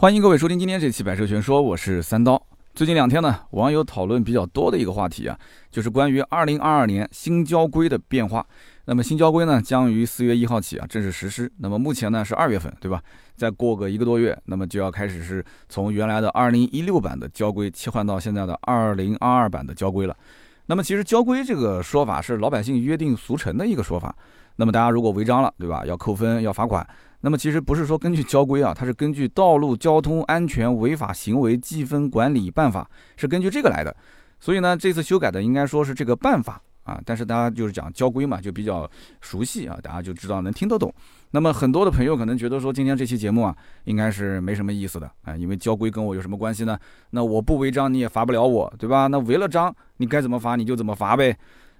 欢迎各位收听今天这期《百车全说》，我是三刀。最近两天呢，网友讨论比较多的一个话题啊，就是关于2022年新交规的变化。那么新交规呢，将于四月一号起啊正式实施。那么目前呢是二月份，对吧？再过个一个多月，那么就要开始是从原来的2016版的交规切换到现在的2022版的交规了。那么其实交规这个说法是老百姓约定俗成的一个说法。那么大家如果违章了，对吧？要扣分，要罚款。那么其实不是说根据交规啊，它是根据《道路交通安全违法行为记分管理办法》是根据这个来的，所以呢，这次修改的应该说是这个办法啊。但是大家就是讲交规嘛，就比较熟悉啊，大家就知道能听得懂。那么很多的朋友可能觉得说，今天这期节目啊，应该是没什么意思的啊，因为交规跟我有什么关系呢？那我不违章你也罚不了我，对吧？那违了章你该怎么罚你就怎么罚呗。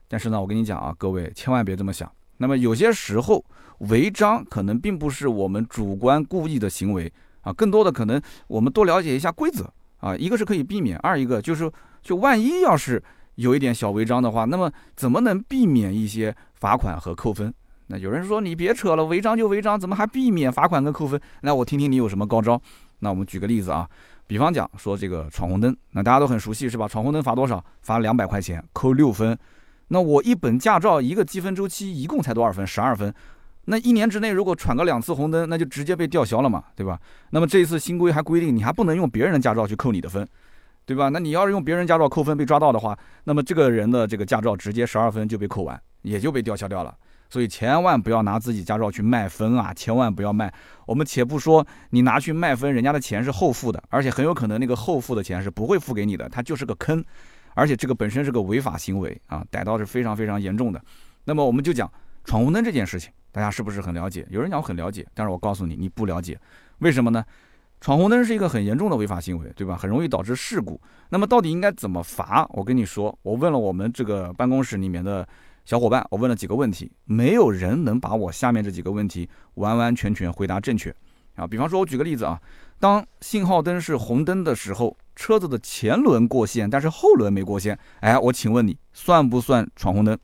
但是呢，我跟你讲啊，各位千万别这么想。那么有些时候。违章可能并不是我们主观故意的行为啊，更多的可能我们多了解一下规则啊，一个是可以避免，二一个就是就万一要是有一点小违章的话，那么怎么能避免一些罚款和扣分？那有人说你别扯了，违章就违章，怎么还避免罚款跟扣分？那我听听你有什么高招。那我们举个例子啊，比方讲说这个闯红灯，那大家都很熟悉是吧？闯红灯罚多少？罚两百块钱，扣六分。那我一本驾照一个积分周期一共才多少分？十二分。那一年之内，如果闯个两次红灯，那就直接被吊销了嘛，对吧？那么这一次新规还规定，你还不能用别人的驾照去扣你的分，对吧？那你要是用别人驾照扣分被抓到的话，那么这个人的这个驾照直接十二分就被扣完，也就被吊销掉了。所以千万不要拿自己驾照去卖分啊，千万不要卖。我们且不说你拿去卖分，人家的钱是后付的，而且很有可能那个后付的钱是不会付给你的，它就是个坑，而且这个本身是个违法行为啊，逮到是非常非常严重的。那么我们就讲闯红灯这件事情。大家是不是很了解？有人讲我很了解，但是我告诉你，你不了解，为什么呢？闯红灯是一个很严重的违法行为，对吧？很容易导致事故。那么到底应该怎么罚？我跟你说，我问了我们这个办公室里面的小伙伴，我问了几个问题，没有人能把我下面这几个问题完完全全回答正确啊。比方说，我举个例子啊，当信号灯是红灯的时候，车子的前轮过线，但是后轮没过线，哎，我请问你，算不算闯红灯？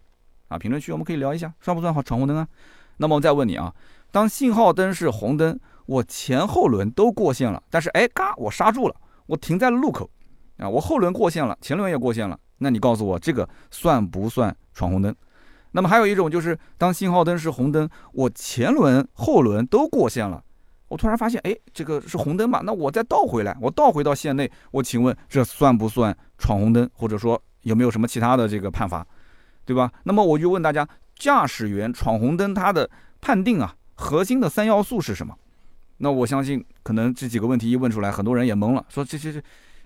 啊，评论区我们可以聊一下，算不算好闯红灯啊？那么我再问你啊，当信号灯是红灯，我前后轮都过线了，但是哎嘎，我刹住了，我停在了路口，啊，我后轮过线了，前轮也过线了，那你告诉我这个算不算闯红灯？那么还有一种就是当信号灯是红灯，我前轮后轮都过线了，我突然发现哎这个是红灯嘛，那我再倒回来，我倒回到线内，我请问这算不算闯红灯？或者说有没有什么其他的这个判罚，对吧？那么我就问大家。驾驶员闯红灯，他的判定啊，核心的三要素是什么？那我相信，可能这几个问题一问出来，很多人也懵了，说这这这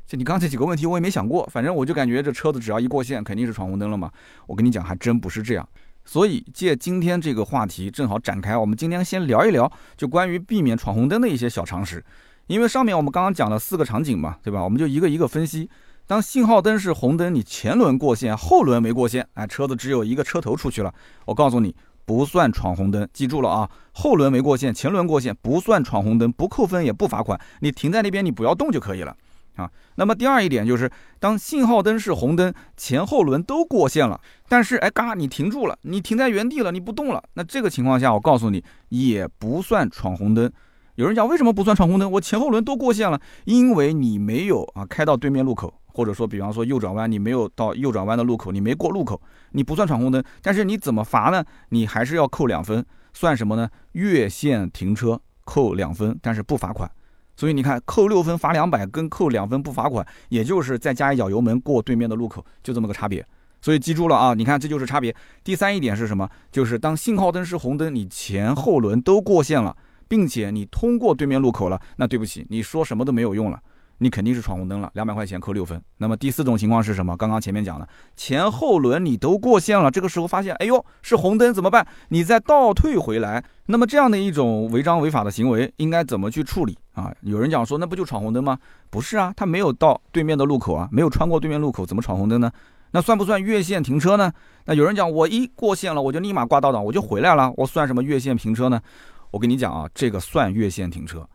这，你刚这几个问题我也没想过，反正我就感觉这车子只要一过线，肯定是闯红灯了嘛。我跟你讲，还真不是这样。所以借今天这个话题正好展开，我们今天先聊一聊，就关于避免闯红灯的一些小常识。因为上面我们刚刚讲了四个场景嘛，对吧？我们就一个一个分析。当信号灯是红灯，你前轮过线，后轮没过线，哎，车子只有一个车头出去了。我告诉你，不算闯红灯，记住了啊！后轮没过线，前轮过线，不算闯红灯，不扣分也不罚款，你停在那边，你不要动就可以了啊。那么第二一点就是，当信号灯是红灯，前后轮都过线了，但是哎嘎，你停住了，你停在原地了，你不动了，那这个情况下，我告诉你，也不算闯红灯。有人讲为什么不算闯红灯？我前后轮都过线了，因为你没有啊开到对面路口。或者说，比方说右转弯，你没有到右转弯的路口，你没过路口，你不算闯红灯。但是你怎么罚呢？你还是要扣两分，算什么呢？越线停车扣两分，但是不罚款。所以你看，扣六分罚两百，跟扣两分不罚款，也就是再加一脚油门过对面的路口，就这么个差别。所以记住了啊，你看这就是差别。第三一点是什么？就是当信号灯是红灯，你前后轮都过线了，并且你通过对面路口了，那对不起，你说什么都没有用了。你肯定是闯红灯了，两百块钱扣六分。那么第四种情况是什么？刚刚前面讲的，前后轮你都过线了，这个时候发现，哎呦，是红灯怎么办？你再倒退回来。那么这样的一种违章违法的行为，应该怎么去处理啊？有人讲说，那不就闯红灯吗？不是啊，他没有到对面的路口啊，没有穿过对面路口，怎么闯红灯呢？那算不算越线停车呢？那有人讲，我一过线了，我就立马挂倒档，我就回来了，我算什么越线停车呢？我跟你讲啊，这个算越线停车。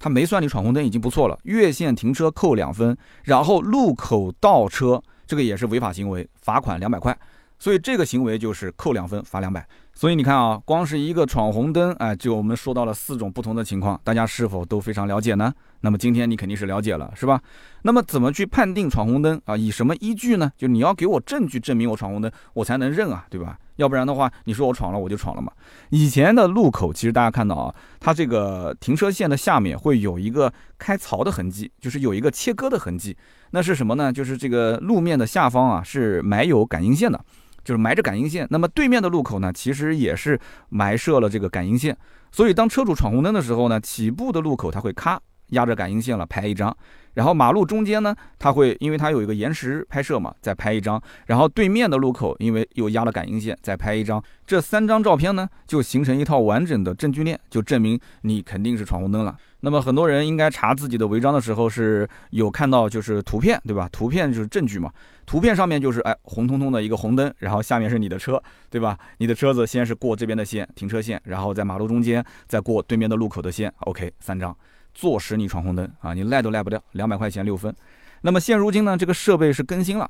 他没算你闯红灯已经不错了，越线停车扣两分，然后路口倒车这个也是违法行为，罚款两百块，所以这个行为就是扣两分罚两百。所以你看啊，光是一个闯红灯，哎，就我们说到了四种不同的情况，大家是否都非常了解呢？那么今天你肯定是了解了，是吧？那么怎么去判定闯红灯啊？以什么依据呢？就你要给我证据证明我闯红灯，我才能认啊，对吧？要不然的话，你说我闯了我就闯了嘛。以前的路口其实大家看到啊，它这个停车线的下面会有一个开槽的痕迹，就是有一个切割的痕迹。那是什么呢？就是这个路面的下方啊是埋有感应线的，就是埋着感应线。那么对面的路口呢，其实也是埋设了这个感应线。所以当车主闯红灯的时候呢，起步的路口它会咔。压着感应线了，拍一张，然后马路中间呢，它会因为它有一个延时拍摄嘛，再拍一张，然后对面的路口因为又压了感应线，再拍一张，这三张照片呢，就形成一套完整的证据链，就证明你肯定是闯红灯了。那么很多人应该查自己的违章的时候是有看到就是图片，对吧？图片就是证据嘛，图片上面就是哎红彤彤的一个红灯，然后下面是你的车，对吧？你的车子先是过这边的线，停车线，然后在马路中间再过对面的路口的线，OK，三张。坐实你闯红灯啊，你赖都赖不掉，两百块钱六分。那么现如今呢，这个设备是更新了，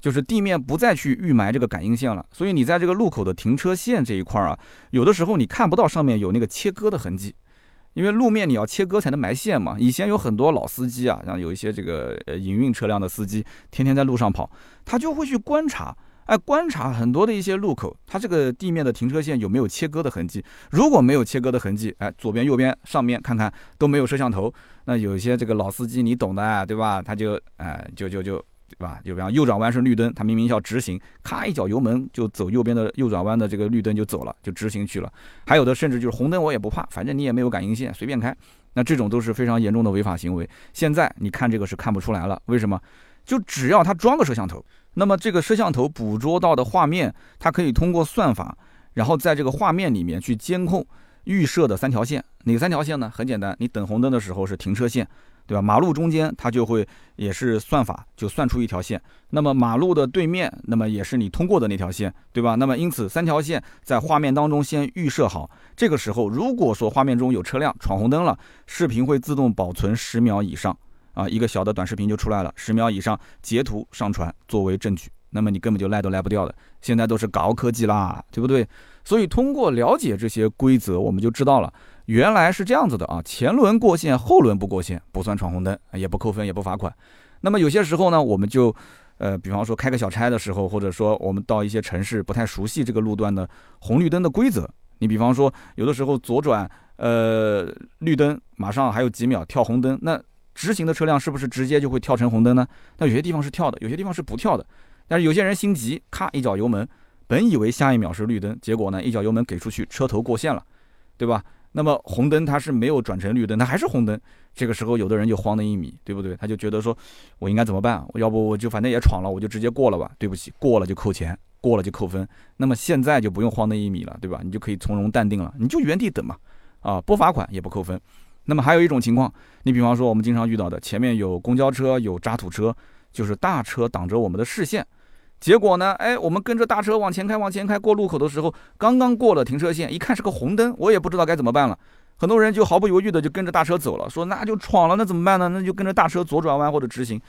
就是地面不再去预埋这个感应线了，所以你在这个路口的停车线这一块啊，有的时候你看不到上面有那个切割的痕迹，因为路面你要切割才能埋线嘛。以前有很多老司机啊，像有一些这个呃营运车辆的司机，天天在路上跑，他就会去观察。哎，观察很多的一些路口，它这个地面的停车线有没有切割的痕迹？如果没有切割的痕迹，哎，左边、右边、上面看看都没有摄像头，那有些这个老司机你懂的，对吧？他就哎，就就就对吧？就比方右转弯是绿灯，他明明要直行，咔一脚油门就走右边的右转弯的这个绿灯就走了，就直行去了。还有的甚至就是红灯我也不怕，反正你也没有感应线，随便开。那这种都是非常严重的违法行为。现在你看这个是看不出来了，为什么？就只要他装个摄像头。那么这个摄像头捕捉到的画面，它可以通过算法，然后在这个画面里面去监控预设的三条线。哪三条线呢？很简单，你等红灯的时候是停车线，对吧？马路中间它就会也是算法就算出一条线。那么马路的对面，那么也是你通过的那条线，对吧？那么因此三条线在画面当中先预设好。这个时候如果说画面中有车辆闯红灯了，视频会自动保存十秒以上。啊，一个小的短视频就出来了，十秒以上截图上传作为证据，那么你根本就赖都赖不掉的。现在都是高科技啦，对不对？所以通过了解这些规则，我们就知道了，原来是这样子的啊。前轮过线，后轮不过线，不算闯红灯，也不扣分，也不罚款。那么有些时候呢，我们就，呃，比方说开个小差的时候，或者说我们到一些城市不太熟悉这个路段的红绿灯的规则，你比方说有的时候左转，呃，绿灯马上还有几秒跳红灯，那。直行的车辆是不是直接就会跳成红灯呢？那有些地方是跳的，有些地方是不跳的。但是有些人心急，咔一脚油门，本以为下一秒是绿灯，结果呢一脚油门给出去，车头过线了，对吧？那么红灯它是没有转成绿灯，它还是红灯。这个时候有的人就慌的一米，对不对？他就觉得说，我应该怎么办？要不我就反正也闯了，我就直接过了吧。对不起，过了就扣钱，过了就扣分。那么现在就不用慌那一米了，对吧？你就可以从容淡定了，你就原地等嘛，啊，不罚款也不扣分。那么还有一种情况，你比方说我们经常遇到的，前面有公交车、有渣土车，就是大车挡着我们的视线，结果呢，哎，我们跟着大车往前开，往前开，过路口的时候，刚刚过了停车线，一看是个红灯，我也不知道该怎么办了。很多人就毫不犹豫的就跟着大车走了，说那就闯了，那怎么办呢？那就跟着大车左转弯或者直行。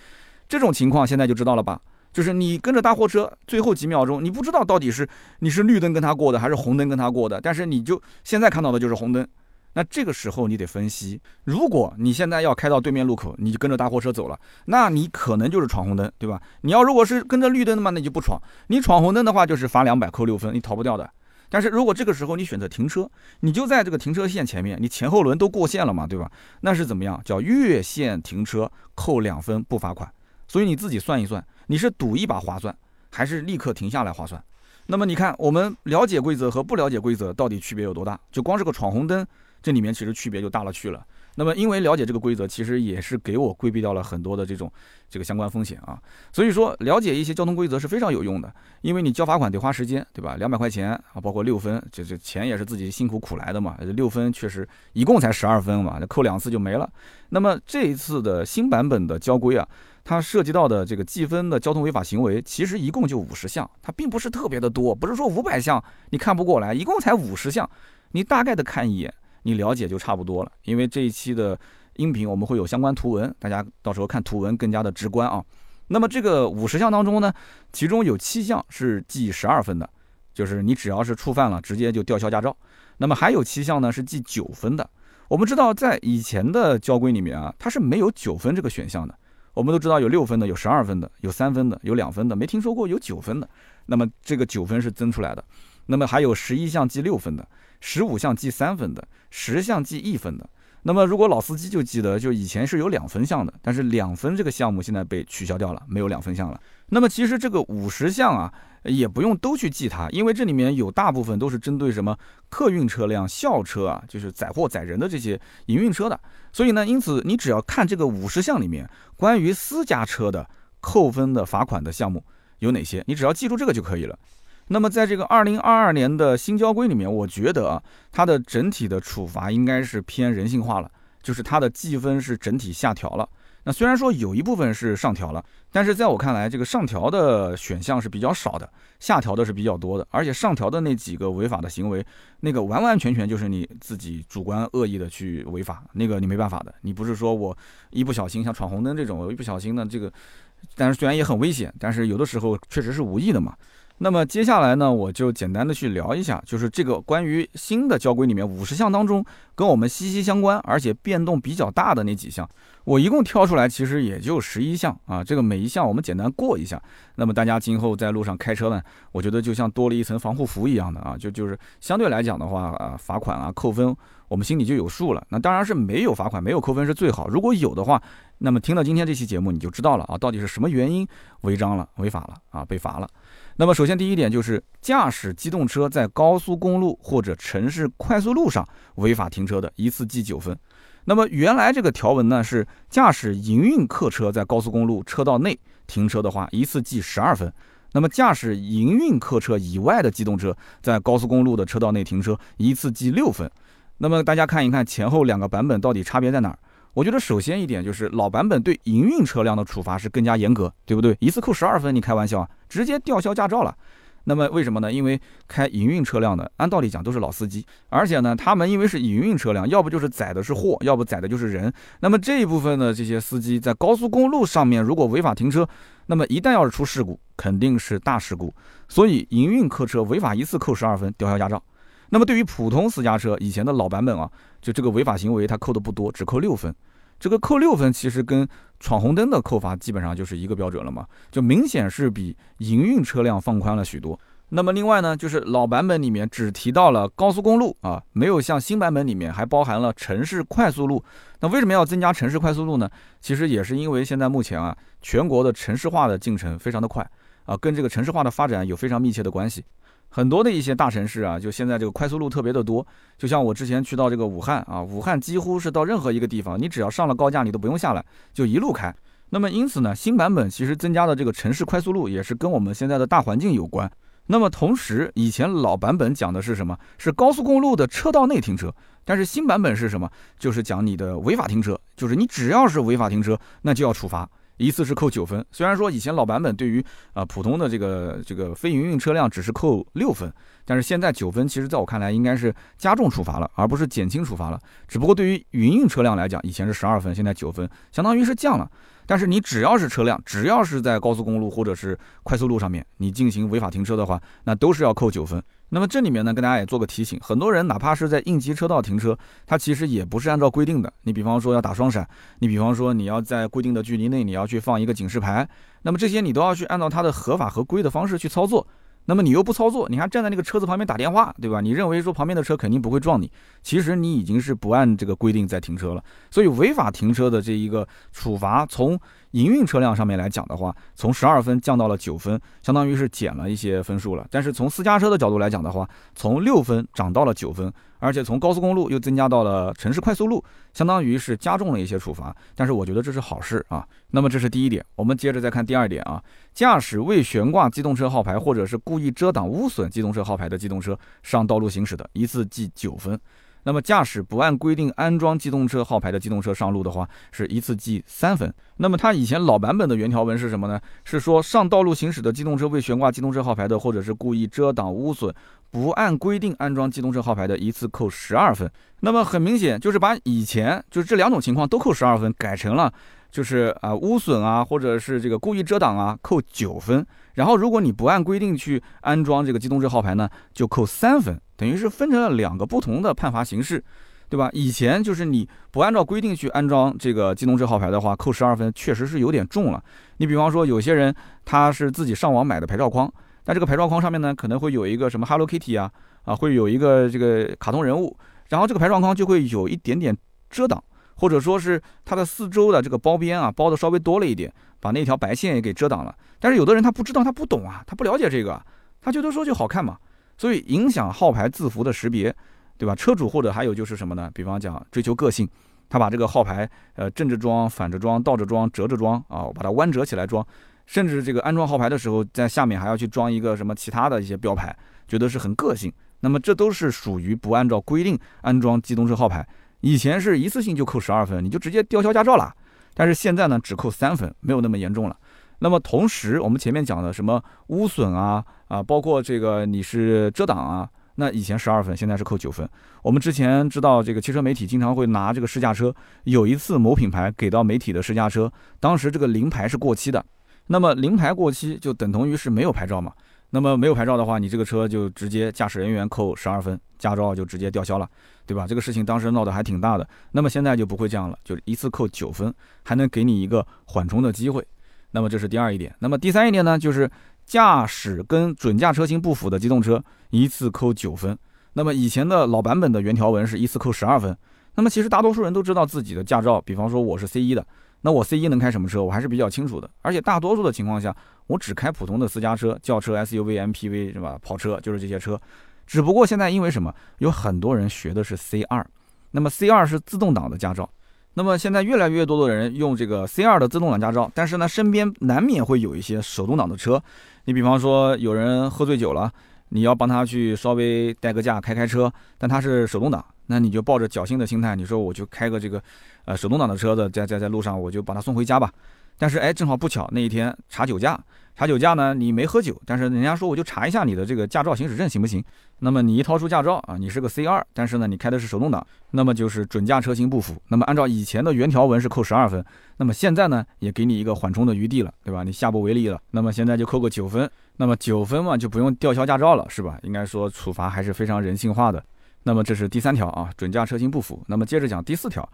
这种情况现在就知道了吧？就是你跟着大货车，最后几秒钟你不知道到底是你是绿灯跟他过的还是红灯跟他过的，但是你就现在看到的就是红灯。那这个时候你得分析，如果你现在要开到对面路口，你就跟着大货车走了，那你可能就是闯红灯，对吧？你要如果是跟着绿灯的嘛，那就不闯。你闯红灯的话，就是罚两百扣六分，你逃不掉的。但是如果这个时候你选择停车，你就在这个停车线前面，你前后轮都过线了嘛，对吧？那是怎么样？叫越线停车扣两分不罚款。所以你自己算一算，你是赌一把划算，还是立刻停下来划算？那么你看，我们了解规则和不了解规则到底区别有多大？就光是个闯红灯。这里面其实区别就大了去了。那么，因为了解这个规则，其实也是给我规避掉了很多的这种这个相关风险啊。所以说，了解一些交通规则是非常有用的。因为你交罚款得花时间，对吧？两百块钱啊，包括六分，这这钱也是自己辛苦苦来的嘛。六分确实一共才十二分嘛，扣两次就没了。那么这一次的新版本的交规啊，它涉及到的这个记分的交通违法行为，其实一共就五十项，它并不是特别的多，不是说五百项你看不过来，一共才五十项，你大概的看一眼。你了解就差不多了，因为这一期的音频我们会有相关图文，大家到时候看图文更加的直观啊。那么这个五十项当中呢，其中有七项是记十二分的，就是你只要是触犯了，直接就吊销驾照。那么还有七项呢是记九分的。我们知道，在以前的交规里面啊，它是没有九分这个选项的。我们都知道有六分的，有十二分的，有三分的，有两分的，没听说过有九分的。那么这个九分是增出来的。那么还有十一项记六分的，十五项记三分的，十项记一分的。那么如果老司机就记得，就以前是有两分项的，但是两分这个项目现在被取消掉了，没有两分项了。那么其实这个五十项啊。也不用都去记它，因为这里面有大部分都是针对什么客运车辆、校车啊，就是载货载人的这些营运车的。所以呢，因此你只要看这个五十项里面关于私家车的扣分的罚款的项目有哪些，你只要记住这个就可以了。那么在这个二零二二年的新交规里面，我觉得啊，它的整体的处罚应该是偏人性化了，就是它的记分是整体下调了。那虽然说有一部分是上调了，但是在我看来，这个上调的选项是比较少的，下调的是比较多的。而且上调的那几个违法的行为，那个完完全全就是你自己主观恶意的去违法，那个你没办法的。你不是说我一不小心像闯红灯这种，我一不小心呢这个，但是虽然也很危险，但是有的时候确实是无意的嘛。那么接下来呢，我就简单的去聊一下，就是这个关于新的交规里面五十项当中，跟我们息息相关，而且变动比较大的那几项，我一共挑出来，其实也就十一项啊。这个每一项我们简单过一下，那么大家今后在路上开车呢，我觉得就像多了一层防护服一样的啊，就就是相对来讲的话啊，罚款啊扣分，我们心里就有数了。那当然是没有罚款、没有扣分是最好，如果有的话，那么听到今天这期节目你就知道了啊，到底是什么原因违章了、违法了啊，被罚了。那么首先第一点就是驾驶机动车在高速公路或者城市快速路上违法停车的，一次记九分。那么原来这个条文呢是驾驶营运客车在高速公路车道内停车的话，一次记十二分。那么驾驶营运客车以外的机动车在高速公路的车道内停车，一次记六分。那么大家看一看前后两个版本到底差别在哪儿？我觉得首先一点就是老版本对营运车辆的处罚是更加严格，对不对？一次扣十二分，你开玩笑啊？直接吊销驾照了。那么为什么呢？因为开营运车辆的，按道理讲都是老司机，而且呢，他们因为是营运车辆，要不就是载的是货，要不载的就是人。那么这一部分的这些司机在高速公路上面如果违法停车，那么一旦要是出事故，肯定是大事故。所以营运客车违法一次扣十二分，吊销驾照。那么对于普通私家车，以前的老版本啊，就这个违法行为它扣的不多，只扣六分。这个扣六分其实跟闯红灯的扣罚基本上就是一个标准了嘛，就明显是比营运车辆放宽了许多。那么另外呢，就是老版本里面只提到了高速公路啊，没有像新版本里面还包含了城市快速路。那为什么要增加城市快速路呢？其实也是因为现在目前啊，全国的城市化的进程非常的快啊，跟这个城市化的发展有非常密切的关系。很多的一些大城市啊，就现在这个快速路特别的多。就像我之前去到这个武汉啊，武汉几乎是到任何一个地方，你只要上了高架，你都不用下来，就一路开。那么因此呢，新版本其实增加的这个城市快速路也是跟我们现在的大环境有关。那么同时，以前老版本讲的是什么？是高速公路的车道内停车，但是新版本是什么？就是讲你的违法停车，就是你只要是违法停车，那就要处罚。一次是扣九分，虽然说以前老版本对于啊普通的这个这个非营运车辆只是扣六分，但是现在九分，其实在我看来应该是加重处罚了，而不是减轻处罚了。只不过对于营运车辆来讲，以前是十二分，现在九分，相当于是降了。但是你只要是车辆，只要是在高速公路或者是快速路上面，你进行违法停车的话，那都是要扣九分。那么这里面呢，跟大家也做个提醒，很多人哪怕是在应急车道停车，它其实也不是按照规定的。你比方说要打双闪，你比方说你要在规定的距离内，你要去放一个警示牌，那么这些你都要去按照它的合法合规的方式去操作。那么你又不操作，你还站在那个车子旁边打电话，对吧？你认为说旁边的车肯定不会撞你，其实你已经是不按这个规定在停车了。所以违法停车的这一个处罚，从营运车辆上面来讲的话，从十二分降到了九分，相当于是减了一些分数了。但是从私家车的角度来讲的话，从六分涨到了九分。而且从高速公路又增加到了城市快速路，相当于是加重了一些处罚，但是我觉得这是好事啊。那么这是第一点，我们接着再看第二点啊，驾驶未悬挂机动车号牌或者是故意遮挡污损机动车号牌的机动车上道路行驶的，一次记九分。那么驾驶不按规定安装机动车号牌的机动车上路的话，是一次记三分。那么它以前老版本的原条文是什么呢？是说上道路行驶的机动车未悬挂机动车号牌的，或者是故意遮挡污损、不按规定安装机动车号牌的，一次扣十二分。那么很明显就是把以前就是这两种情况都扣十二分，改成了就是啊污损啊，或者是这个故意遮挡啊，扣九分。然后如果你不按规定去安装这个机动车号牌呢，就扣三分。等于是分成了两个不同的判罚形式，对吧？以前就是你不按照规定去安装这个机动车号牌的话，扣十二分确实是有点重了。你比方说，有些人他是自己上网买的牌照框，但这个牌照框上面呢，可能会有一个什么 Hello Kitty 啊，啊，会有一个这个卡通人物，然后这个牌照框就会有一点点遮挡，或者说是它的四周的这个包边啊，包的稍微多了一点，把那条白线也给遮挡了。但是有的人他不知道，他不懂啊，他不了解这个，他觉得说就好看嘛，所以影响号牌字符的识别。对吧？车主或者还有就是什么呢？比方讲追求个性，他把这个号牌呃正着装、反着装、倒着装、折着装啊，把它弯折起来装，甚至这个安装号牌的时候，在下面还要去装一个什么其他的一些标牌，觉得是很个性。那么这都是属于不按照规定安装机动车号牌。以前是一次性就扣十二分，你就直接吊销驾照了。但是现在呢，只扣三分，没有那么严重了。那么同时，我们前面讲的什么污损啊啊，包括这个你是遮挡啊。那以前十二分，现在是扣九分。我们之前知道，这个汽车媒体经常会拿这个试驾车。有一次某品牌给到媒体的试驾车，当时这个临牌是过期的。那么临牌过期就等同于是没有牌照嘛？那么没有牌照的话，你这个车就直接驾驶人员扣十二分，驾照就直接吊销了，对吧？这个事情当时闹得还挺大的。那么现在就不会这样了，就一次扣九分，还能给你一个缓冲的机会。那么这是第二一点。那么第三一点呢，就是。驾驶跟准驾车型不符的机动车，一次扣九分。那么以前的老版本的原条文是一次扣十二分。那么其实大多数人都知道自己的驾照，比方说我是 C 一的，那我 C 一能开什么车，我还是比较清楚的。而且大多数的情况下，我只开普通的私家车、轿车、SUV、MPV 是吧？跑车就是这些车。只不过现在因为什么，有很多人学的是 C 二，那么 C 二是自动挡的驾照。那么现在越来越多的人用这个 C 二的自动挡驾照，但是呢，身边难免会有一些手动挡的车。你比方说有人喝醉酒了，你要帮他去稍微代个驾开开车，但他是手动挡，那你就抱着侥幸的心态，你说我就开个这个，呃，手动挡的车子，在在在路上我就把他送回家吧。但是哎，正好不巧那一天查酒驾。查酒驾呢？你没喝酒，但是人家说我就查一下你的这个驾照行驶证行不行？那么你一掏出驾照啊，你是个 C 二，但是呢你开的是手动挡，那么就是准驾车型不符。那么按照以前的原条文是扣十二分，那么现在呢也给你一个缓冲的余地了，对吧？你下不为例了，那么现在就扣个九分，那么九分嘛就不用吊销驾照了，是吧？应该说处罚还是非常人性化的。那么这是第三条啊，准驾车型不符。那么接着讲第四条。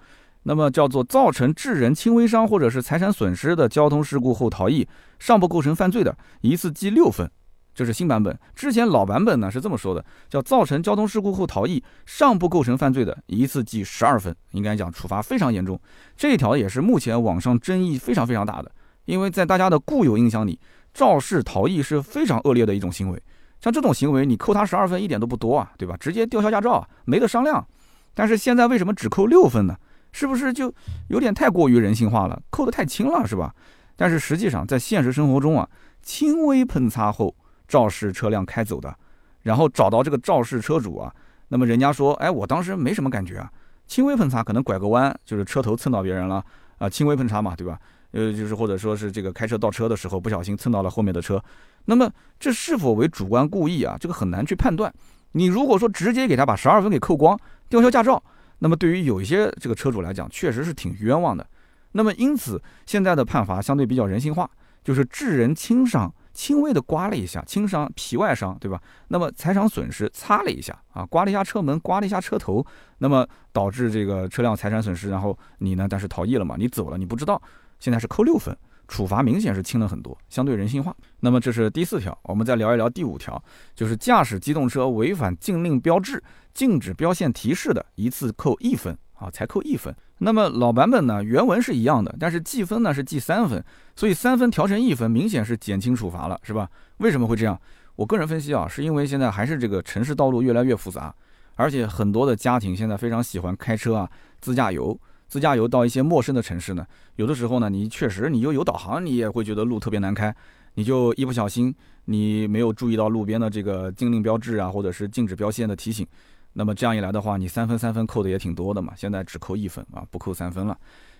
那么叫做造成致人轻微伤或者是财产损失的交通事故后逃逸，尚不构成犯罪的，一次记六分。这是新版本，之前老版本呢是这么说的，叫造成交通事故后逃逸，尚不构成犯罪的，一次记十二分。应该讲处罚非常严重。这一条也是目前网上争议非常非常大的，因为在大家的固有印象里，肇事逃逸是非常恶劣的一种行为。像这种行为，你扣他十二分一点都不多啊，对吧？直接吊销驾照，没得商量。但是现在为什么只扣六分呢？是不是就有点太过于人性化了，扣得太轻了，是吧？但是实际上在现实生活中啊，轻微碰擦后肇事车辆开走的，然后找到这个肇事车主啊，那么人家说，哎，我当时没什么感觉啊，轻微碰擦可能拐个弯就是车头蹭到别人了啊，轻微碰擦嘛，对吧？呃，就是或者说是这个开车倒车的时候不小心蹭到了后面的车，那么这是否为主观故意啊？这个很难去判断。你如果说直接给他把十二分给扣光，吊销驾照。那么对于有一些这个车主来讲，确实是挺冤枉的。那么因此现在的判罚相对比较人性化，就是致人轻伤，轻微的刮了一下，轻伤皮外伤，对吧？那么财产损失擦了一下啊，刮了一下车门，刮了一下车头，那么导致这个车辆财产损失，然后你呢，但是逃逸了嘛，你走了，你不知道，现在是扣六分。处罚明显是轻了很多，相对人性化。那么这是第四条，我们再聊一聊第五条，就是驾驶机动车违反禁令标志、禁止标线提示的，一次扣一分啊，才扣一分。那么老版本呢，原文是一样的，但是记分呢是记三分，所以三分调成一分，明显是减轻处罚了，是吧？为什么会这样？我个人分析啊，是因为现在还是这个城市道路越来越复杂，而且很多的家庭现在非常喜欢开车啊，自驾游。自驾游到一些陌生的城市呢，有的时候呢，你确实你又有导航，你也会觉得路特别难开，你就一不小心，你没有注意到路边的这个禁令标志啊，或者是禁止标线的提醒，那么这样一来的话，你三分三分扣的也挺多的嘛，现在只扣一分啊，不扣三分了。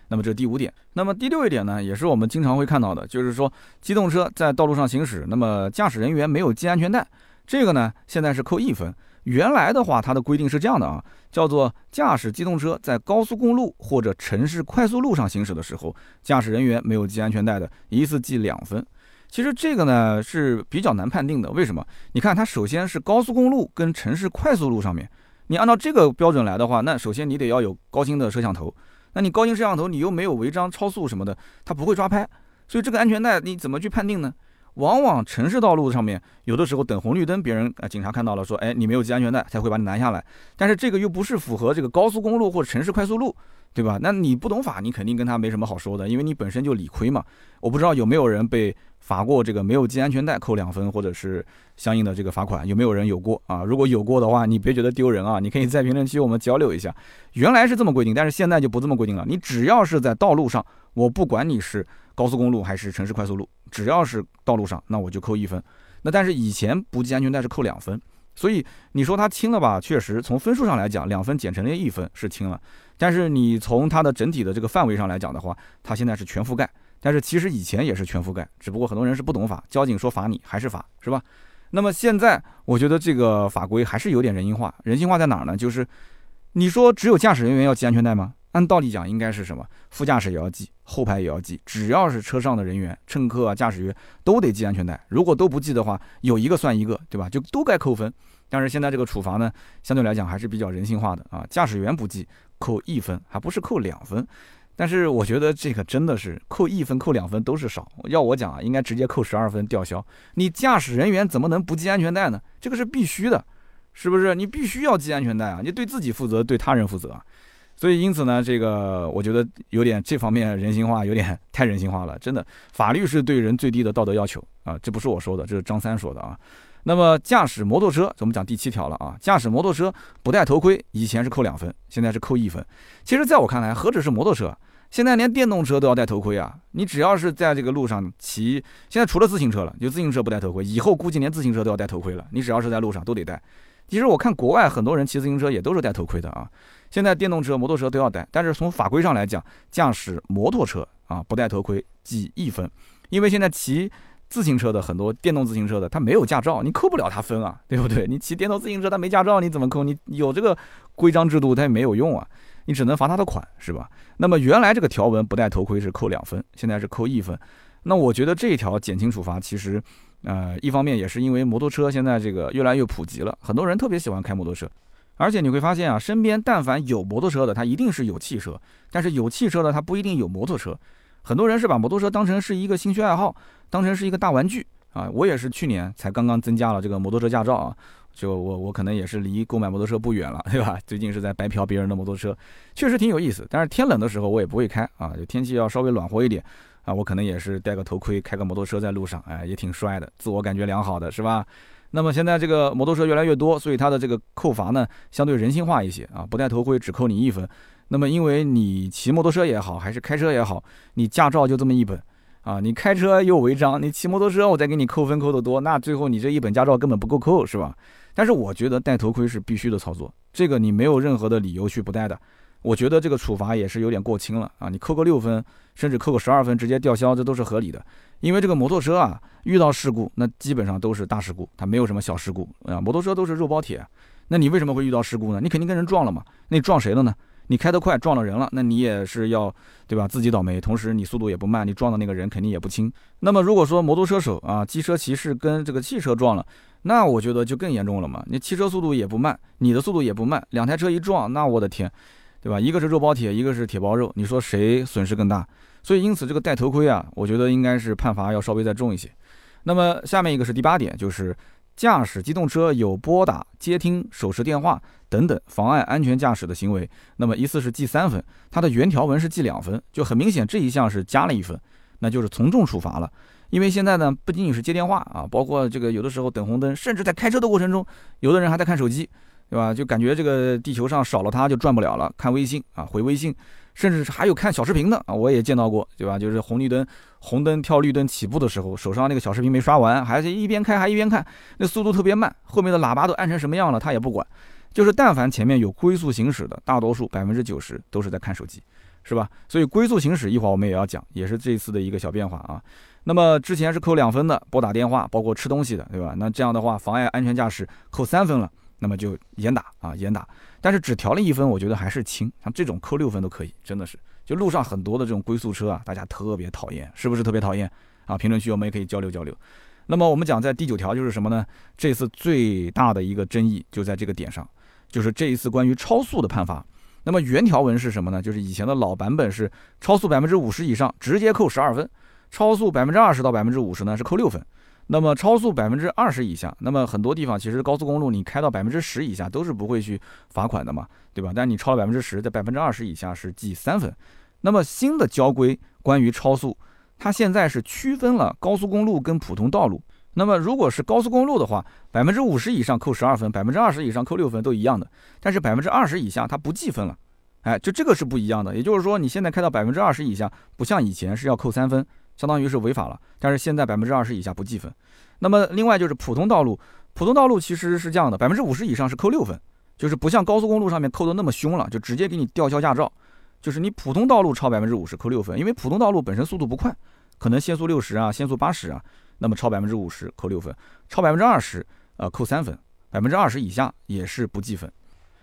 那么这第五点，那么第六一点呢，也是我们经常会看到的，就是说机动车在道路上行驶，那么驾驶人员没有系安全带，这个呢，现在是扣一分。原来的话，它的规定是这样的啊，叫做驾驶机动车在高速公路或者城市快速路上行驶的时候，驾驶人员没有系安全带的，一次记两分。其实这个呢是比较难判定的，为什么？你看它首先是高速公路跟城市快速路上面，你按照这个标准来的话，那首先你得要有高清的摄像头，那你高清摄像头你又没有违章超速什么的，它不会抓拍，所以这个安全带你怎么去判定呢？往往城市道路上面，有的时候等红绿灯，别人啊警察看到了说，哎，你没有系安全带，才会把你拦下来。但是这个又不是符合这个高速公路或者城市快速路，对吧？那你不懂法，你肯定跟他没什么好说的，因为你本身就理亏嘛。我不知道有没有人被罚过这个没有系安全带扣两分，或者是相应的这个罚款，有没有人有过啊？如果有过的话，你别觉得丢人啊，你可以在评论区我们交流一下。原来是这么规定，但是现在就不这么规定了。你只要是在道路上，我不管你是高速公路还是城市快速路。只要是道路上，那我就扣一分。那但是以前不系安全带是扣两分，所以你说它轻了吧？确实，从分数上来讲，两分减成了一分是轻了。但是你从它的整体的这个范围上来讲的话，它现在是全覆盖。但是其实以前也是全覆盖，只不过很多人是不懂法，交警说罚你还是罚，是吧？那么现在我觉得这个法规还是有点人性化。人性化在哪儿呢？就是你说只有驾驶人员要系安全带吗？按道理讲，应该是什么？副驾驶也要系，后排也要系，只要是车上的人员、乘客啊、驾驶员都得系安全带。如果都不系的话，有一个算一个，对吧？就都该扣分。但是现在这个处罚呢，相对来讲还是比较人性化的啊。驾驶员不系，扣一分，还不是扣两分。但是我觉得这个真的是扣一分、扣两分都是少。要我讲啊，应该直接扣十二分吊销。你驾驶人员怎么能不系安全带呢？这个是必须的，是不是？你必须要系安全带啊！你对自己负责，对他人负责。所以，因此呢，这个我觉得有点这方面人性化，有点太人性化了。真的，法律是对人最低的道德要求啊，这不是我说的，这是张三说的啊。那么，驾驶摩托车，我们讲第七条了啊。驾驶摩托车不戴头盔，以前是扣两分，现在是扣一分。其实，在我看来，何止是摩托车，现在连电动车都要戴头盔啊。你只要是在这个路上骑，现在除了自行车了，就自行车不戴头盔，以后估计连自行车都要戴头盔了。你只要是在路上都得戴。其实我看国外很多人骑自行车也都是戴头盔的啊。现在电动车、摩托车都要戴，但是从法规上来讲，驾驶摩托车啊不戴头盔记一分，因为现在骑自行车的很多电动自行车的他没有驾照，你扣不了他分啊，对不对？你骑电动自行车他没驾照，你怎么扣？你有这个规章制度他也没有用啊，你只能罚他的款，是吧？那么原来这个条文不戴头盔是扣两分，现在是扣一分，那我觉得这一条减轻处罚其实，呃，一方面也是因为摩托车现在这个越来越普及了，很多人特别喜欢开摩托车。而且你会发现啊，身边但凡有摩托车的，他一定是有汽车；但是有汽车的，他不一定有摩托车。很多人是把摩托车当成是一个兴趣爱好，当成是一个大玩具啊。我也是去年才刚刚增加了这个摩托车驾照啊，就我我可能也是离购买摩托车不远了，对吧？最近是在白嫖别人的摩托车，确实挺有意思。但是天冷的时候我也不会开啊，就天气要稍微暖和一点啊，我可能也是戴个头盔，开个摩托车在路上，哎，也挺帅的，自我感觉良好的是吧？那么现在这个摩托车越来越多，所以它的这个扣罚呢，相对人性化一些啊，不戴头盔只扣你一分。那么因为你骑摩托车也好，还是开车也好，你驾照就这么一本啊，你开车又违章，你骑摩托车我再给你扣分扣得多，那最后你这一本驾照根本不够扣，是吧？但是我觉得戴头盔是必须的操作，这个你没有任何的理由去不戴的。我觉得这个处罚也是有点过轻了啊！你扣个六分，甚至扣个十二分，直接吊销，这都是合理的。因为这个摩托车啊，遇到事故那基本上都是大事故，它没有什么小事故啊。摩托车都是肉包铁，那你为什么会遇到事故呢？你肯定跟人撞了嘛？那你撞谁了呢？你开得快撞了人了，那你也是要对吧？自己倒霉，同时你速度也不慢，你撞的那个人肯定也不轻。那么如果说摩托车手啊，机车骑士跟这个汽车撞了，那我觉得就更严重了嘛。你汽车速度也不慢，你的速度也不慢，两台车一撞，那我的天！对吧？一个是肉包铁，一个是铁包肉，你说谁损失更大？所以因此这个戴头盔啊，我觉得应该是判罚要稍微再重一些。那么下面一个是第八点，就是驾驶机动车有拨打、接听手持电话等等妨碍安全驾驶的行为，那么一次是记三分，它的原条文是记两分，就很明显这一项是加了一分，那就是从重处罚了。因为现在呢，不仅仅是接电话啊，包括这个有的时候等红灯，甚至在开车的过程中，有的人还在看手机。对吧？就感觉这个地球上少了它就转不了了。看微信啊，回微信，甚至还有看小视频的啊，我也见到过，对吧？就是红绿灯，红灯跳绿灯起步的时候，手上那个小视频没刷完，还是一边开还一边看，那速度特别慢，后面的喇叭都按成什么样了，他也不管。就是但凡前面有龟速行驶的，大多数百分之九十都是在看手机，是吧？所以龟速行驶一会儿我们也要讲，也是这次的一个小变化啊。那么之前是扣两分的，拨打电话，包括吃东西的，对吧？那这样的话，妨碍安全驾驶扣三分了。那么就严打啊，严打，但是只调了一分，我觉得还是轻。像这种扣六分都可以，真的是。就路上很多的这种龟速车啊，大家特别讨厌，是不是特别讨厌啊？评论区我们也可以交流交流。那么我们讲在第九条就是什么呢？这次最大的一个争议就在这个点上，就是这一次关于超速的判罚。那么原条文是什么呢？就是以前的老版本是超速百分之五十以上直接扣十二分，超速百分之二十到百分之五十呢是扣六分。那么超速百分之二十以下，那么很多地方其实高速公路你开到百分之十以下都是不会去罚款的嘛，对吧？但你超了百分之十，在百分之二十以下是记三分。那么新的交规关于超速，它现在是区分了高速公路跟普通道路。那么如果是高速公路的话，百分之五十以上扣十二分，百分之二十以上扣六分都一样的。但是百分之二十以下它不计分了，哎，就这个是不一样的。也就是说，你现在开到百分之二十以下，不像以前是要扣三分。相当于是违法了，但是现在百分之二十以下不计分。那么另外就是普通道路，普通道路其实是这样的，百分之五十以上是扣六分，就是不像高速公路上面扣的那么凶了，就直接给你吊销驾照。就是你普通道路超百分之五十扣六分，因为普通道路本身速度不快，可能限速六十啊，限速八十啊，那么超百分之五十扣六分，超百分之二十呃扣三分，百分之二十以下也是不计分。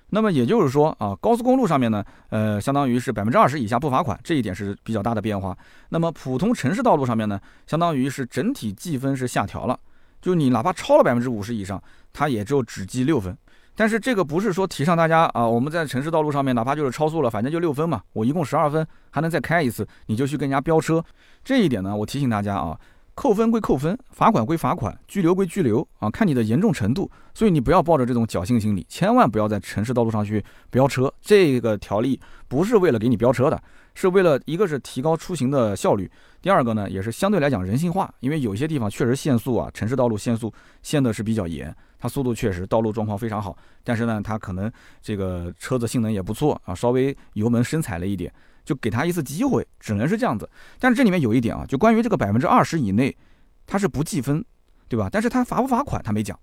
那么也就是说啊，高速公路上面呢，呃，相当于是百分之二十以下不罚款，这一点是比较大的变化。那么普通城市道路上面呢，相当于是整体计分是下调了，就你哪怕超了百分之五十以上，它也就只记六分。但是这个不是说提倡大家啊，我们在城市道路上面哪怕就是超速了，反正就六分嘛，我一共十二分，还能再开一次，你就去跟人家飙车。这一点呢，我提醒大家啊。扣分归扣分，罚款归罚款，拘留归拘留啊，看你的严重程度。所以你不要抱着这种侥幸心理，千万不要在城市道路上去飙车。这个条例不是为了给你飙车的，是为了一个是提高出行的效率，第二个呢也是相对来讲人性化。因为有些地方确实限速啊，城市道路限速限的是比较严，它速度确实道路状况非常好，但是呢它可能这个车子性能也不错啊，稍微油门深踩了一点。就给他一次机会，只能是这样子。但是这里面有一点啊，就关于这个百分之二十以内，它是不计分，对吧？但是他罚不罚款他没讲。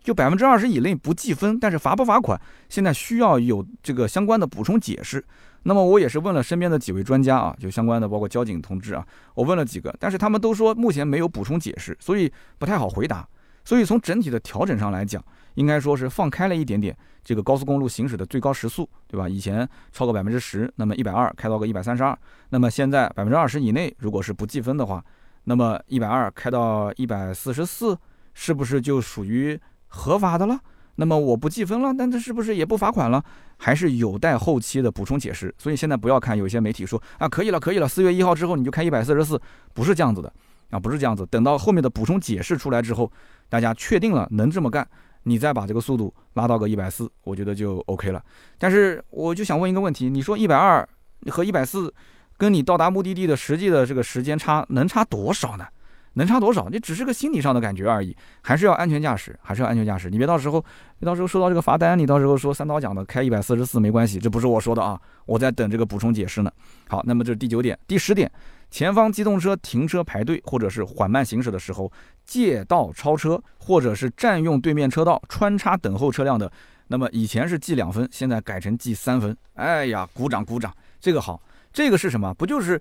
就百分之二十以内不计分，但是罚不罚款，现在需要有这个相关的补充解释。那么我也是问了身边的几位专家啊，就相关的包括交警同志啊，我问了几个，但是他们都说目前没有补充解释，所以不太好回答。所以从整体的调整上来讲，应该说是放开了一点点这个高速公路行驶的最高时速，对吧？以前超过百分之十，那么一百二开到个一百三十二，那么现在百分之二十以内，如果是不计分的话，那么一百二开到一百四十四，是不是就属于合法的了？那么我不计分了，那这是不是也不罚款了？还是有待后期的补充解释。所以现在不要看有些媒体说啊，可以了，可以了，四月一号之后你就开一百四十四，不是这样子的。啊，不是这样子。等到后面的补充解释出来之后，大家确定了能这么干，你再把这个速度拉到个一百四，我觉得就 OK 了。但是我就想问一个问题：你说一百二和一百四，跟你到达目的地的实际的这个时间差能差多少呢？能差多少？你只是个心理上的感觉而已，还是要安全驾驶，还是要安全驾驶。你别到时候，你到时候收到这个罚单，你到时候说三刀讲的开一百四十四没关系，这不是我说的啊，我在等这个补充解释呢。好，那么这是第九点，第十点。前方机动车停车排队，或者是缓慢行驶的时候借道超车，或者是占用对面车道穿插等候车辆的，那么以前是记两分，现在改成记三分。哎呀，鼓掌鼓掌，这个好，这个是什么？不就是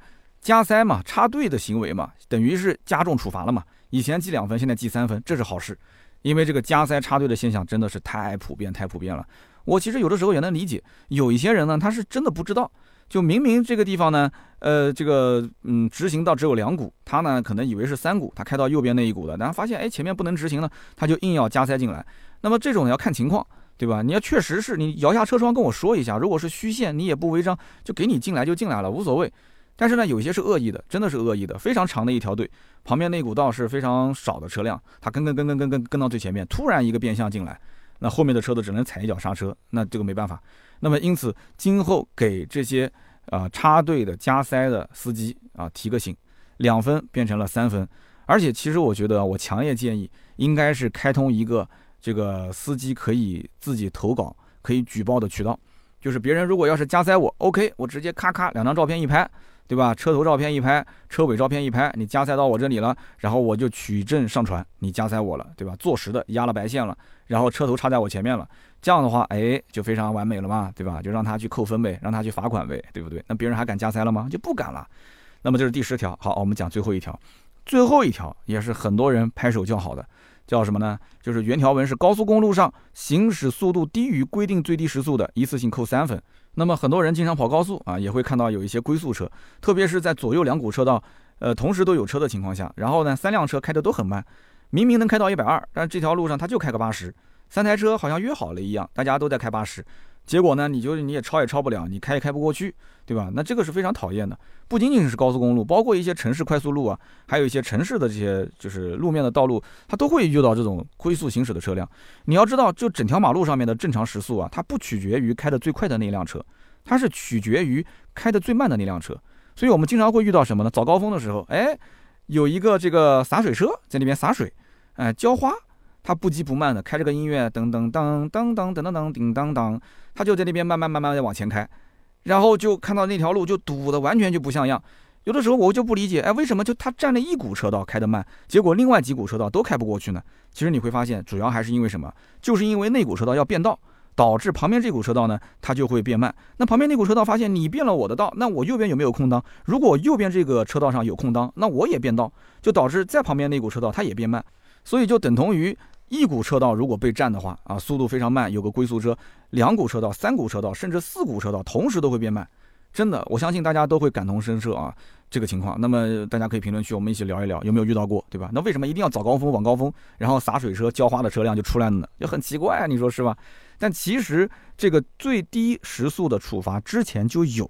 加塞嘛，插队的行为嘛，等于是加重处罚了嘛。以前记两分，现在记三分，这是好事，因为这个加塞插队的现象真的是太普遍太普遍了。我其实有的时候也能理解，有一些人呢，他是真的不知道。就明明这个地方呢，呃，这个嗯，直行道只有两股，他呢可能以为是三股，他开到右边那一股的，然后发现哎前面不能直行了，他就硬要加塞进来。那么这种要看情况，对吧？你要确实是你摇下车窗跟我说一下，如果是虚线，你也不违章，就给你进来就进来了，无所谓。但是呢，有些是恶意的，真的是恶意的，非常长的一条队，旁边那股道是非常少的车辆，他跟跟跟跟跟跟跟到最前面，突然一个变向进来，那后面的车子只能踩一脚刹车，那这个没办法。那么因此，今后给这些啊插队的加塞的司机啊提个醒，两分变成了三分。而且其实我觉得，我强烈建议应该是开通一个这个司机可以自己投稿、可以举报的渠道。就是别人如果要是加塞我，OK，我直接咔咔两张照片一拍，对吧？车头照片一拍，车尾照片一拍，你加塞到我这里了，然后我就取证上传，你加塞我了，对吧？坐实的压了白线了，然后车头插在我前面了。这样的话，哎，就非常完美了嘛，对吧？就让他去扣分呗，让他去罚款呗，对不对？那别人还敢加塞了吗？就不敢了。那么这是第十条。好，我们讲最后一条，最后一条也是很多人拍手叫好的，叫什么呢？就是原条文是高速公路上行驶速度低于规定最低时速的，一次性扣三分。那么很多人经常跑高速啊，也会看到有一些龟速车，特别是在左右两股车道，呃，同时都有车的情况下，然后呢，三辆车开的都很慢，明明能开到一百二，但是这条路上他就开个八十。三台车好像约好了一样，大家都在开八十，结果呢？你就你也超也超不了，你开也开不过去，对吧？那这个是非常讨厌的。不仅仅是高速公路，包括一些城市快速路啊，还有一些城市的这些就是路面的道路，它都会遇到这种龟速行驶的车辆。你要知道，就整条马路上面的正常时速啊，它不取决于开的最快的那辆车，它是取决于开的最慢的那辆车。所以我们经常会遇到什么呢？早高峰的时候，哎，有一个这个洒水车在那边洒水，哎，浇花，它不急不慢的开，这个音乐，噔噔噔噔噔噔噔噔，叮当当。他就在那边慢慢慢慢的往前开，然后就看到那条路就堵的完全就不像样。有的时候我就不理解，哎，为什么就他占了一股车道开得慢，结果另外几股车道都开不过去呢？其实你会发现，主要还是因为什么？就是因为那股车道要变道，导致旁边这股车道呢，它就会变慢。那旁边那股车道发现你变了我的道，那我右边有没有空当？如果右边这个车道上有空当，那我也变道，就导致在旁边那股车道它也变慢，所以就等同于。一股车道如果被占的话啊，速度非常慢，有个龟速车，两股车道、三股车道，甚至四股车道同时都会变慢，真的，我相信大家都会感同身受啊，这个情况。那么大家可以评论区我们一起聊一聊，有没有遇到过，对吧？那为什么一定要早高峰、晚高峰，然后洒水车、浇花的车辆就出来了呢？就很奇怪啊，你说是吧？但其实这个最低时速的处罚之前就有，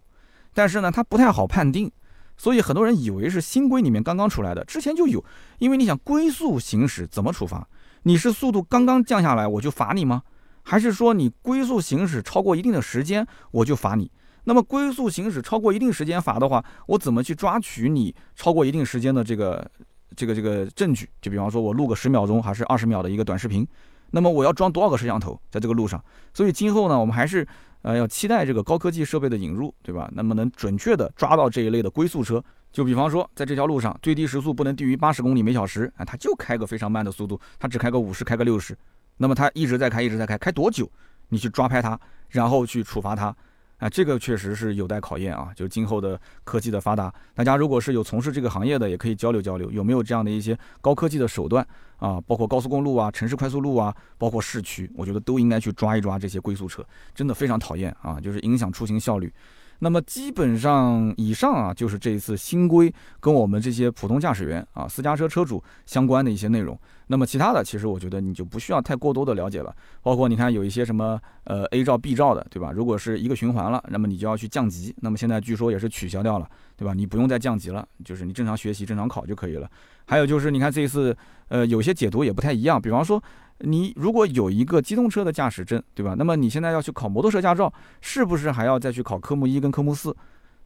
但是呢，它不太好判定，所以很多人以为是新规里面刚刚出来的，之前就有，因为你想龟速行驶怎么处罚？你是速度刚刚降下来我就罚你吗？还是说你龟速行驶超过一定的时间我就罚你？那么龟速行驶超过一定时间罚的话，我怎么去抓取你超过一定时间的这个这个这个证据？就比方说我录个十秒钟还是二十秒的一个短视频，那么我要装多少个摄像头在这个路上？所以今后呢，我们还是呃要期待这个高科技设备的引入，对吧？那么能准确的抓到这一类的龟速车。就比方说，在这条路上，最低时速不能低于八十公里每小时，啊，他就开个非常慢的速度，他只开个五十，开个六十，那么他一直在开，一直在开，开多久？你去抓拍他，然后去处罚他，啊，这个确实是有待考验啊。就今后的科技的发达，大家如果是有从事这个行业的，也可以交流交流，有没有这样的一些高科技的手段啊？包括高速公路啊、城市快速路啊，包括市区，我觉得都应该去抓一抓这些龟速车，真的非常讨厌啊，就是影响出行效率。那么基本上以上啊，就是这一次新规跟我们这些普通驾驶员啊、私家车车主相关的一些内容。那么其他的，其实我觉得你就不需要太过多的了解了。包括你看有一些什么呃 A 照 B 照的，对吧？如果是一个循环了，那么你就要去降级。那么现在据说也是取消掉了，对吧？你不用再降级了，就是你正常学习、正常考就可以了。还有就是你看这一次呃有些解读也不太一样，比方说。你如果有一个机动车的驾驶证，对吧？那么你现在要去考摩托车驾照，是不是还要再去考科目一跟科目四？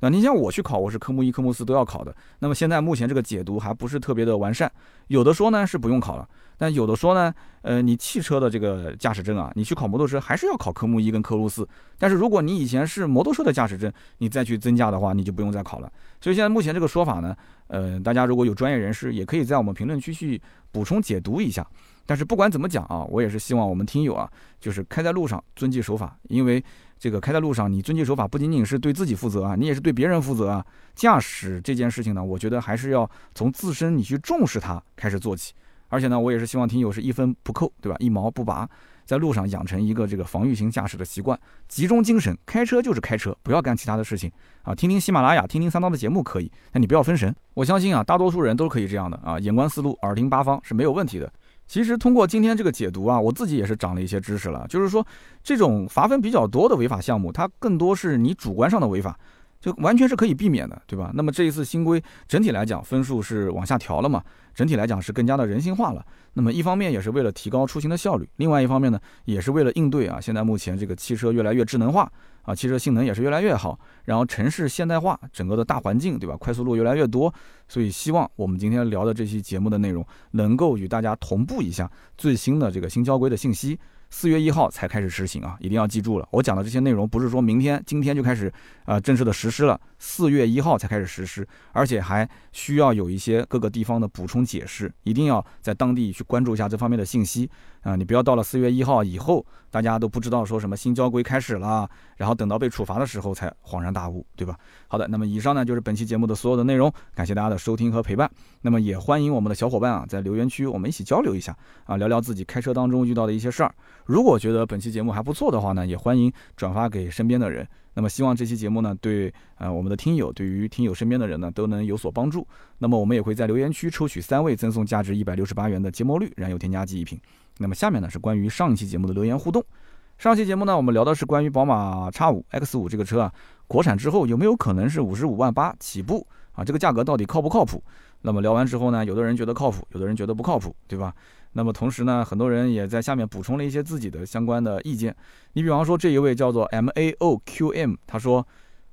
那你像我去考，我是科目一、科目四都要考的。那么现在目前这个解读还不是特别的完善，有的说呢是不用考了，但有的说呢，呃，你汽车的这个驾驶证啊，你去考摩托车还是要考科目一跟科目四。但是如果你以前是摩托车的驾驶证，你再去增加的话，你就不用再考了。所以现在目前这个说法呢，呃，大家如果有专业人士，也可以在我们评论区去补充解读一下。但是不管怎么讲啊，我也是希望我们听友啊，就是开在路上遵纪守法，因为这个开在路上，你遵纪守法不仅仅是对自己负责啊，你也是对别人负责啊。驾驶这件事情呢，我觉得还是要从自身你去重视它开始做起。而且呢，我也是希望听友是一分不扣，对吧？一毛不拔，在路上养成一个这个防御型驾驶的习惯，集中精神，开车就是开车，不要干其他的事情啊。听听喜马拉雅，听听三刀的节目可以，但你不要分神。我相信啊，大多数人都可以这样的啊，眼观四路，耳听八方是没有问题的。其实通过今天这个解读啊，我自己也是长了一些知识了。就是说，这种罚分比较多的违法项目，它更多是你主观上的违法，就完全是可以避免的，对吧？那么这一次新规整体来讲分数是往下调了嘛？整体来讲是更加的人性化了。那么一方面也是为了提高出行的效率，另外一方面呢，也是为了应对啊，现在目前这个汽车越来越智能化。啊，汽车性能也是越来越好，然后城市现代化，整个的大环境，对吧？快速路越来越多，所以希望我们今天聊的这期节目的内容，能够与大家同步一下最新的这个新交规的信息。四月一号才开始实行啊，一定要记住了。我讲的这些内容不是说明天、今天就开始啊正式的实施了，四月一号才开始实施，而且还需要有一些各个地方的补充解释，一定要在当地去关注一下这方面的信息啊。你不要到了四月一号以后，大家都不知道说什么新交规开始了，然后等到被处罚的时候才恍然大悟，对吧？好的，那么以上呢就是本期节目的所有的内容，感谢大家的收听和陪伴。那么也欢迎我们的小伙伴啊在留言区我们一起交流一下啊，聊聊自己开车当中遇到的一些事儿。如果觉得本期节目还不错的话呢，也欢迎转发给身边的人。那么希望这期节目呢，对呃我们的听友，对于听友身边的人呢，都能有所帮助。那么我们也会在留言区抽取三位赠送价值一百六十八元的节末绿燃油添加剂一瓶。那么下面呢是关于上一期节目的留言互动。上期节目呢，我们聊的是关于宝马 X5 X5 这个车啊，国产之后有没有可能是五十五万八起步啊？这个价格到底靠不靠谱？那么聊完之后呢，有的人觉得靠谱，有的人觉得不靠谱，对吧？那么同时呢，很多人也在下面补充了一些自己的相关的意见。你比方说这一位叫做 M A O Q M，他说：“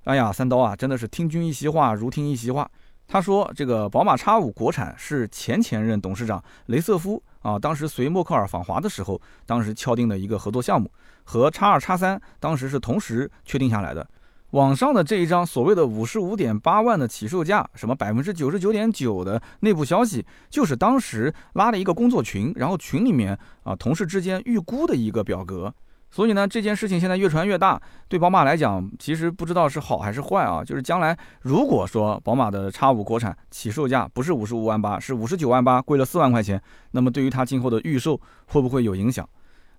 哎呀，三刀啊，真的是听君一席话，如听一席话。”他说：“这个宝马 X5 国产是前前任董事长雷瑟夫啊，当时随默克尔访华的时候，当时敲定的一个合作项目，和 X2、X3 当时是同时确定下来的。”网上的这一张所谓的五十五点八万的起售价，什么百分之九十九点九的内部消息，就是当时拉了一个工作群，然后群里面啊同事之间预估的一个表格。所以呢，这件事情现在越传越大，对宝马来讲，其实不知道是好还是坏啊。就是将来如果说宝马的 X5 国产起售价不是五十五万八，是五十九万八，贵了四万块钱，那么对于它今后的预售会不会有影响？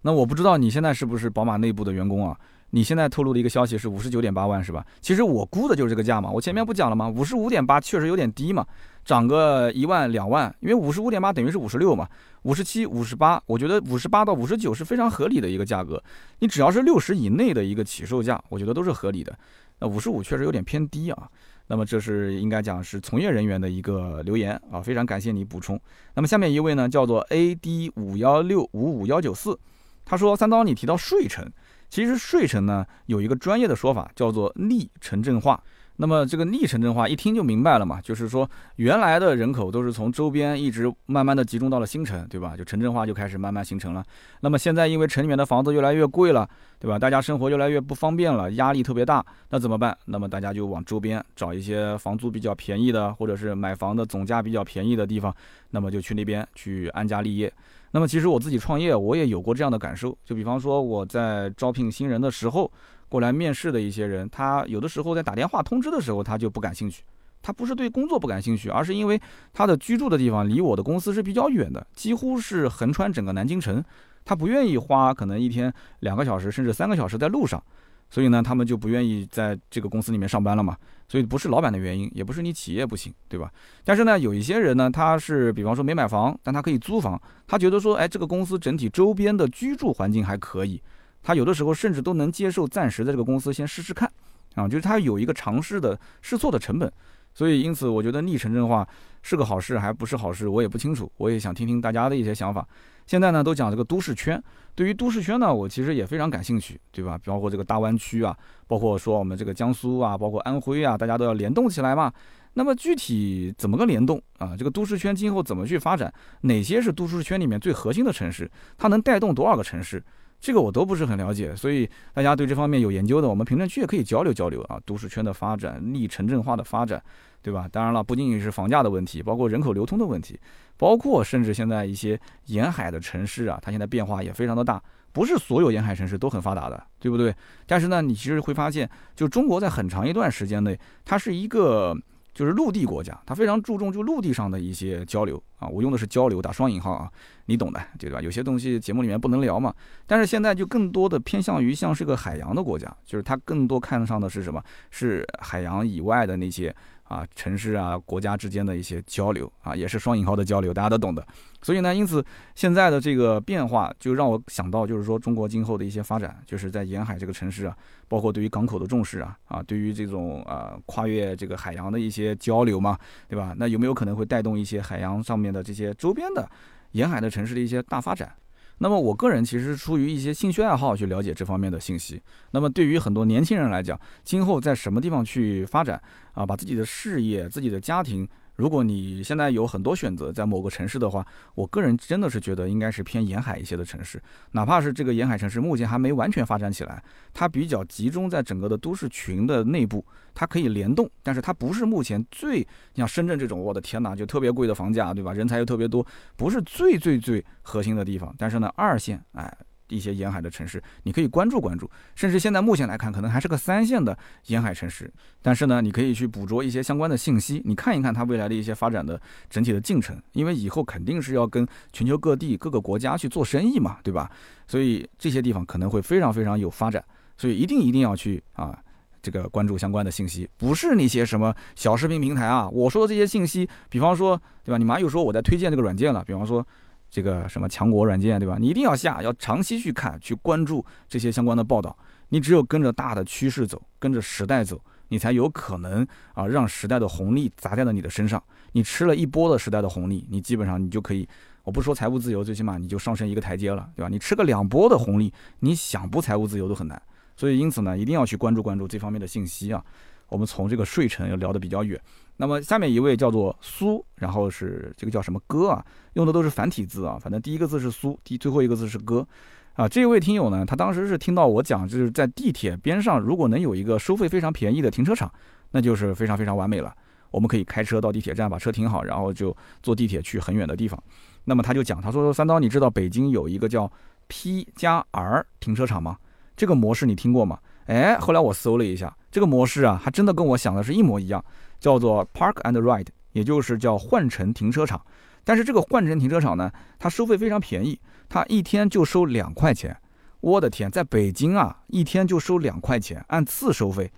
那我不知道你现在是不是宝马内部的员工啊？你现在透露的一个消息是五十九点八万是吧？其实我估的就是这个价嘛。我前面不讲了吗？五十五点八确实有点低嘛，涨个一万两万，因为五十五点八等于是五十六嘛。五十七、五十八，我觉得五十八到五十九是非常合理的一个价格。你只要是六十以内的一个起售价，我觉得都是合理的。那五十五确实有点偏低啊。那么这是应该讲是从业人员的一个留言啊，非常感谢你补充。那么下面一位呢叫做 A D 五幺六五五幺九四，他说三刀你提到税城。其实税城呢有一个专业的说法，叫做逆城镇化。那么这个逆城镇化一听就明白了嘛，就是说原来的人口都是从周边一直慢慢的集中到了新城，对吧？就城镇化就开始慢慢形成了。那么现在因为城里面的房子越来越贵了，对吧？大家生活越来越不方便了，压力特别大，那怎么办？那么大家就往周边找一些房租比较便宜的，或者是买房的总价比较便宜的地方，那么就去那边去安家立业。那么其实我自己创业，我也有过这样的感受。就比方说我在招聘新人的时候，过来面试的一些人，他有的时候在打电话通知的时候，他就不感兴趣。他不是对工作不感兴趣，而是因为他的居住的地方离我的公司是比较远的，几乎是横穿整个南京城。他不愿意花可能一天两个小时甚至三个小时在路上。所以呢，他们就不愿意在这个公司里面上班了嘛。所以不是老板的原因，也不是你企业不行，对吧？但是呢，有一些人呢，他是比方说没买房，但他可以租房，他觉得说，哎，这个公司整体周边的居住环境还可以，他有的时候甚至都能接受暂时在这个公司先试试看，啊，就是他有一个尝试的试错的成本。所以因此，我觉得逆城镇化是个好事，还不是好事，我也不清楚。我也想听听大家的一些想法。现在呢，都讲这个都市圈。对于都市圈呢，我其实也非常感兴趣，对吧？包括这个大湾区啊，包括说我们这个江苏啊，包括安徽啊，大家都要联动起来嘛。那么具体怎么个联动啊？这个都市圈今后怎么去发展？哪些是都市圈里面最核心的城市？它能带动多少个城市？这个我都不是很了解，所以大家对这方面有研究的，我们评论区也可以交流交流啊。都市圈的发展，逆城镇化的发展，对吧？当然了，不仅仅是房价的问题，包括人口流通的问题，包括甚至现在一些沿海的城市啊，它现在变化也非常的大，不是所有沿海城市都很发达的，对不对？但是呢，你其实会发现，就中国在很长一段时间内，它是一个。就是陆地国家，它非常注重就陆地上的一些交流啊，我用的是交流打双引号啊，你懂的，对吧？有些东西节目里面不能聊嘛，但是现在就更多的偏向于像是个海洋的国家，就是它更多看上的是什么？是海洋以外的那些。啊，城市啊，国家之间的一些交流啊，也是双引号的交流，大家都懂的。所以呢，因此现在的这个变化，就让我想到，就是说中国今后的一些发展，就是在沿海这个城市啊，包括对于港口的重视啊，啊，对于这种呃跨越这个海洋的一些交流嘛，对吧？那有没有可能会带动一些海洋上面的这些周边的沿海的城市的一些大发展？那么我个人其实出于一些兴趣爱好去了解这方面的信息。那么对于很多年轻人来讲，今后在什么地方去发展啊，把自己的事业、自己的家庭。如果你现在有很多选择，在某个城市的话，我个人真的是觉得应该是偏沿海一些的城市，哪怕是这个沿海城市目前还没完全发展起来，它比较集中在整个的都市群的内部，它可以联动，但是它不是目前最像深圳这种，我的天哪，就特别贵的房价，对吧？人才又特别多，不是最最最核心的地方。但是呢，二线，哎，一些沿海的城市，你可以关注关注。甚至现在目前来看，可能还是个三线的沿海城市，但是呢，你可以去捕捉一些相关的信息，你看一看它未来的一些发展的整体的进程。因为以后肯定是要跟全球各地各个国家去做生意嘛，对吧？所以这些地方可能会非常非常有发展，所以一定一定要去啊，这个关注相关的信息，不是那些什么小视频平台啊。我说的这些信息，比方说，对吧？你妈又说我在推荐这个软件了，比方说。这个什么强国软件，对吧？你一定要下，要长期去看，去关注这些相关的报道。你只有跟着大的趋势走，跟着时代走，你才有可能啊，让时代的红利砸在了你的身上。你吃了一波的时代的红利，你基本上你就可以，我不说财务自由，最起码你就上升一个台阶了，对吧？你吃个两波的红利，你想不财务自由都很难。所以因此呢，一定要去关注关注这方面的信息啊。我们从这个睡城又聊得比较远。那么下面一位叫做苏，然后是这个叫什么哥啊？用的都是繁体字啊，反正第一个字是苏，第最后一个字是哥，啊，这位听友呢，他当时是听到我讲，就是在地铁边上，如果能有一个收费非常便宜的停车场，那就是非常非常完美了。我们可以开车到地铁站把车停好，然后就坐地铁去很远的地方。那么他就讲，他说三刀，你知道北京有一个叫 P 加 R 停车场吗？这个模式你听过吗？哎，后来我搜了一下，这个模式啊，还真的跟我想的是一模一样。叫做 Park and Ride，也就是叫换乘停车场。但是这个换乘停车场呢，它收费非常便宜，它一天就收两块钱。我的天，在北京啊，一天就收两块钱，按次收费。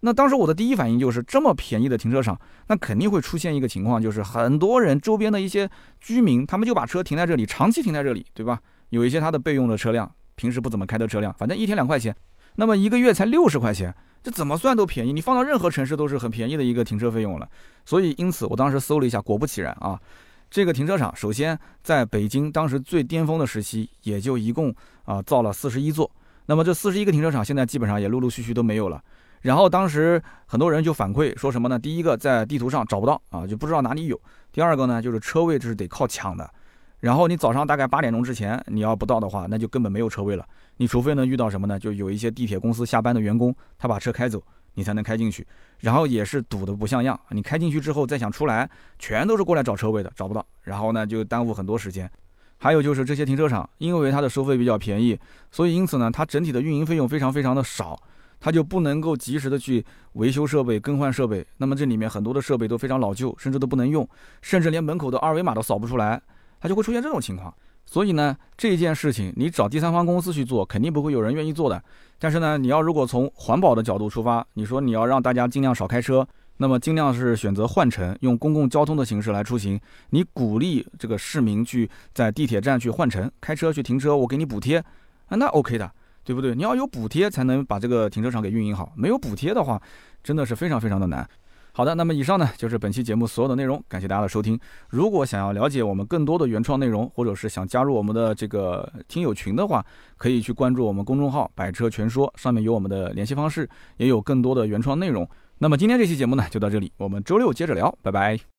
那当时我的第一反应就是，这么便宜的停车场，那肯定会出现一个情况，就是很多人周边的一些居民，他们就把车停在这里，长期停在这里，对吧？有一些他的备用的车辆，平时不怎么开的车辆，反正一天两块钱，那么一个月才六十块钱。这怎么算都便宜，你放到任何城市都是很便宜的一个停车费用了。所以，因此我当时搜了一下，果不其然啊，这个停车场首先在北京当时最巅峰的时期，也就一共啊造了四十一座。那么这四十一个停车场现在基本上也陆陆续续都没有了。然后当时很多人就反馈说什么呢？第一个在地图上找不到啊，就不知道哪里有。第二个呢，就是车位这是得靠抢的。然后你早上大概八点钟之前你要不到的话，那就根本没有车位了。你除非能遇到什么呢？就有一些地铁公司下班的员工，他把车开走，你才能开进去。然后也是堵得不像样，你开进去之后再想出来，全都是过来找车位的，找不到。然后呢，就耽误很多时间。还有就是这些停车场，因为它的收费比较便宜，所以因此呢，它整体的运营费用非常非常的少，它就不能够及时的去维修设备、更换设备。那么这里面很多的设备都非常老旧，甚至都不能用，甚至连门口的二维码都扫不出来。它就会出现这种情况，所以呢，这件事情你找第三方公司去做，肯定不会有人愿意做的。但是呢，你要如果从环保的角度出发，你说你要让大家尽量少开车，那么尽量是选择换乘，用公共交通的形式来出行。你鼓励这个市民去在地铁站去换乘，开车去停车，我给你补贴，啊，那 OK 的，对不对？你要有补贴才能把这个停车场给运营好，没有补贴的话，真的是非常非常的难。好的，那么以上呢就是本期节目所有的内容，感谢大家的收听。如果想要了解我们更多的原创内容，或者是想加入我们的这个听友群的话，可以去关注我们公众号“百车全说”，上面有我们的联系方式，也有更多的原创内容。那么今天这期节目呢就到这里，我们周六接着聊，拜拜。